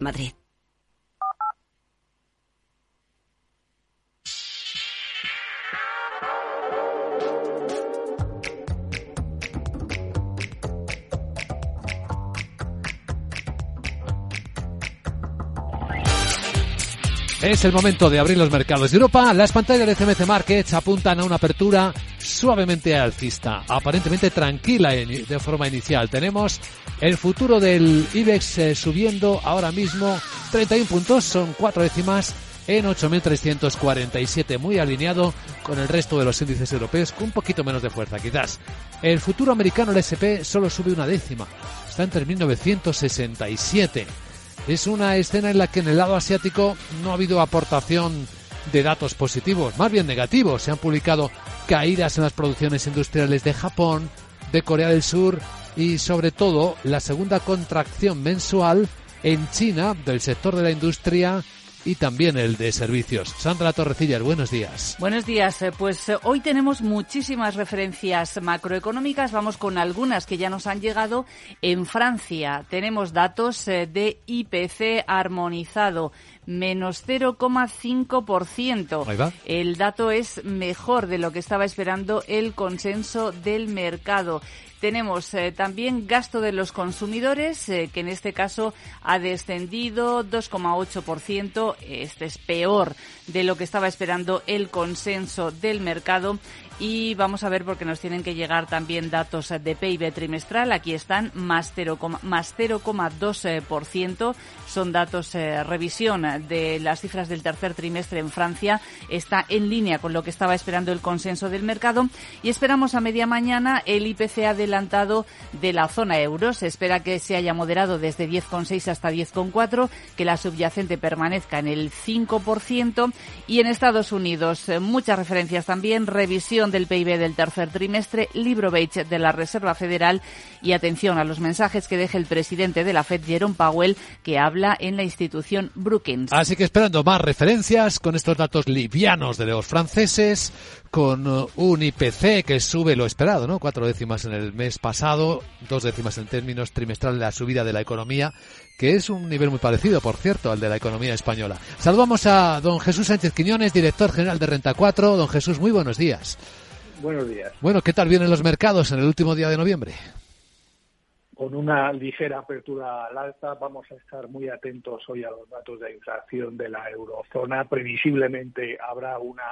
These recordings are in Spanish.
Madrid. Es el momento de abrir los mercados de Europa. Las pantallas de CMC Markets apuntan a una apertura suavemente alcista, aparentemente tranquila de forma inicial. Tenemos el futuro del IBEX eh, subiendo ahora mismo 31 puntos, son cuatro décimas en 8.347, muy alineado con el resto de los índices europeos, con un poquito menos de fuerza quizás. El futuro americano, el SP, solo sube una décima, está en 3.967 es una escena en la que en el lado asiático no ha habido aportación de datos positivos, más bien negativos. Se han publicado caídas en las producciones industriales de Japón, de Corea del Sur y sobre todo la segunda contracción mensual en China del sector de la industria y también el de servicios. Sandra Torrecillas, buenos días. Buenos días. Eh, pues eh, hoy tenemos muchísimas referencias macroeconómicas. Vamos con algunas que ya nos han llegado. En Francia tenemos datos eh, de IPC armonizado menos 0,5%. El dato es mejor de lo que estaba esperando el consenso del mercado. Tenemos eh, también gasto de los consumidores, eh, que en este caso ha descendido 2,8%. Este es peor de lo que estaba esperando el consenso del mercado y vamos a ver porque nos tienen que llegar también datos de PIB trimestral. Aquí están más 0,2%. Son datos eh, revisión de las cifras del tercer trimestre en Francia. Está en línea con lo que estaba esperando el consenso del mercado y esperamos a media mañana el IPC adelantado de la zona euro. Se espera que se haya moderado desde 10,6 hasta 10,4, que la subyacente permanezca en el 5% y en Estados Unidos eh, muchas referencias también revisión del PIB del tercer trimestre, libro beige de la Reserva Federal y atención a los mensajes que deje el presidente de la Fed, Jerome Powell, que habla en la institución Brookings. Así que esperando más referencias con estos datos livianos de los franceses, con uh, un IPC que sube lo esperado, ¿no? Cuatro décimas en el mes pasado, dos décimas en términos trimestrales la subida de la economía, que es un nivel muy parecido, por cierto, al de la economía española. Saludamos a don Jesús Sánchez Quiñones, director general de Renta 4. Don Jesús, muy buenos días. Buenos días. Bueno, ¿qué tal vienen los mercados en el último día de noviembre? Con una ligera apertura al alza, vamos a estar muy atentos hoy a los datos de inflación de la eurozona. Previsiblemente habrá una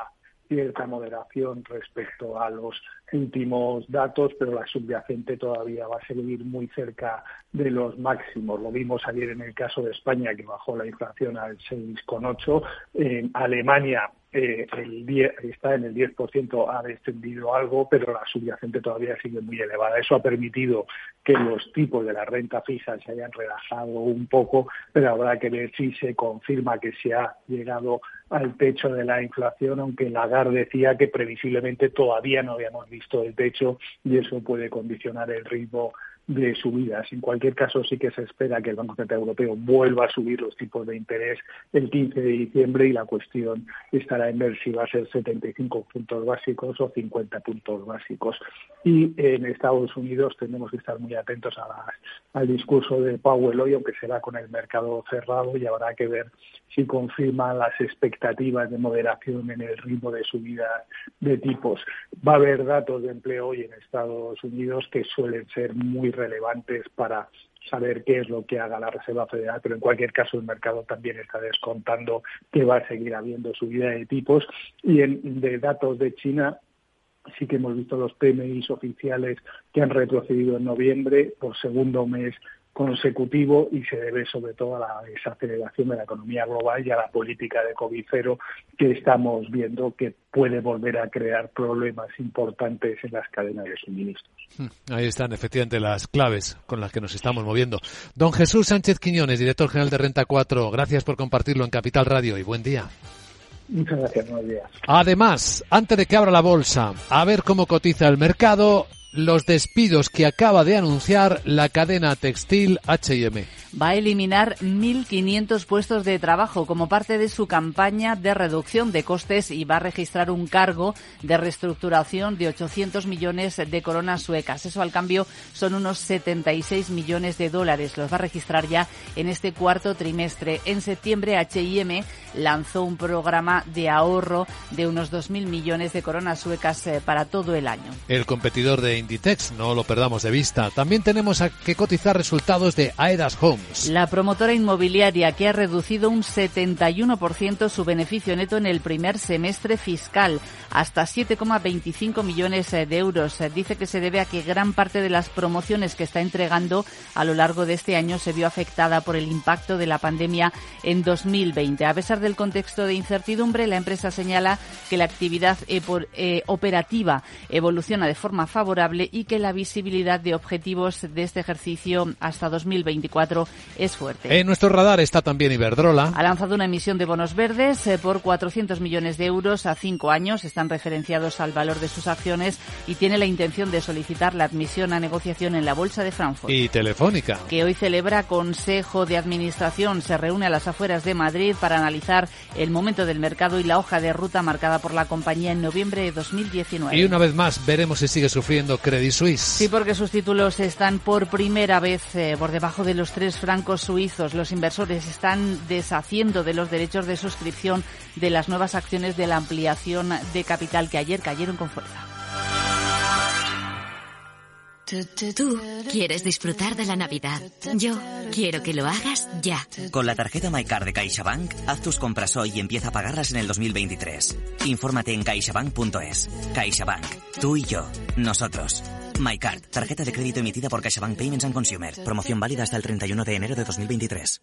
cierta moderación respecto a los últimos datos, pero la subyacente todavía va a seguir muy cerca de los máximos. Lo vimos ayer en el caso de España, que bajó la inflación al 6,8. En Alemania eh, el 10, está en el 10%, ha descendido algo, pero la subyacente todavía sigue muy elevada. Eso ha permitido que los tipos de la renta fija se hayan relajado un poco, pero habrá que ver si se confirma que se ha llegado al techo de la inflación, aunque Lagarde decía que previsiblemente todavía no habíamos visto el techo y eso puede condicionar el ritmo de subidas. En cualquier caso, sí que se espera que el Banco Central Europeo vuelva a subir los tipos de interés el 15 de diciembre y la cuestión estará en ver si va a ser 75 puntos básicos o 50 puntos básicos. Y en Estados Unidos tenemos que estar muy atentos al discurso de Powell hoy, aunque será con el mercado cerrado y habrá que ver si confirma las expectativas de moderación en el ritmo de subida de tipos. Va a haber datos de empleo hoy en Estados Unidos que suelen ser muy relevantes para saber qué es lo que haga la Reserva Federal, pero en cualquier caso el mercado también está descontando que va a seguir habiendo subida de tipos. Y en, de datos de China, sí que hemos visto los PMI oficiales que han retrocedido en noviembre por segundo mes consecutivo y se debe sobre todo a la desaceleración de la economía global y a la política de COVID cero que estamos viendo que puede volver a crear problemas importantes en las cadenas de suministros. Hmm, ahí están efectivamente las claves con las que nos estamos moviendo. Don Jesús Sánchez Quiñones, director general de Renta 4, gracias por compartirlo en Capital Radio y buen día. Muchas gracias, buenos días. Además, antes de que abra la bolsa, a ver cómo cotiza el mercado, los despidos que acaba de anunciar la cadena textil H&M. Va a eliminar 1.500 puestos de trabajo como parte de su campaña de reducción de costes y va a registrar un cargo de reestructuración de 800 millones de coronas suecas. Eso al cambio son unos 76 millones de dólares. Los va a registrar ya en este cuarto trimestre. En septiembre, H&M lanzó un programa de ahorro de unos 2.000 millones de coronas suecas eh, para todo el año. El competidor de Inditex, no lo perdamos de vista. También tenemos que cotizar resultados de Aedas Homes. La promotora inmobiliaria que ha reducido un 71% su beneficio neto en el primer semestre fiscal, hasta 7,25 millones eh, de euros. Dice que se debe a que gran parte de las promociones que está entregando a lo largo de este año se vio afectada por el impacto de la pandemia en 2020. A pesar del contexto de incertidumbre, la empresa señala que la actividad eh, operativa evoluciona de forma favorable y que la visibilidad de objetivos de este ejercicio hasta 2024 es fuerte. En nuestro radar está también Iberdrola. Ha lanzado una emisión de bonos verdes eh, por 400 millones de euros a cinco años. Están referenciados al valor de sus acciones y tiene la intención de solicitar la admisión a negociación en la Bolsa de Frankfurt. Y Telefónica. Que hoy celebra Consejo de Administración. Se reúne a las afueras de Madrid para analizar el momento del mercado y la hoja de ruta marcada por la compañía en noviembre de 2019. Y una vez más veremos si sigue sufriendo Credit Suisse. Sí, porque sus títulos están por primera vez eh, por debajo de los tres francos suizos. Los inversores están deshaciendo de los derechos de suscripción de las nuevas acciones de la ampliación de capital que ayer cayeron con fuerza. Tú quieres disfrutar de la Navidad. Yo quiero que lo hagas ya. Con la tarjeta MyCard de CaixaBank, haz tus compras hoy y empieza a pagarlas en el 2023. Infórmate en caixabank.es. CaixaBank. Tú y yo. Nosotros. MyCard. Tarjeta de crédito emitida por CaixaBank Payments and Consumer. Promoción válida hasta el 31 de enero de 2023.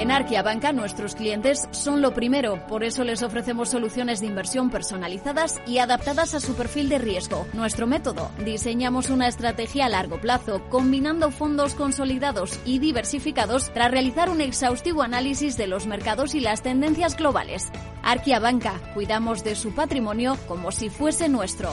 En Arquia Banca nuestros clientes son lo primero, por eso les ofrecemos soluciones de inversión personalizadas y adaptadas a su perfil de riesgo. Nuestro método, diseñamos una estrategia a largo plazo, combinando fondos consolidados y diversificados tras realizar un exhaustivo análisis de los mercados y las tendencias globales. Arquia Banca, cuidamos de su patrimonio como si fuese nuestro.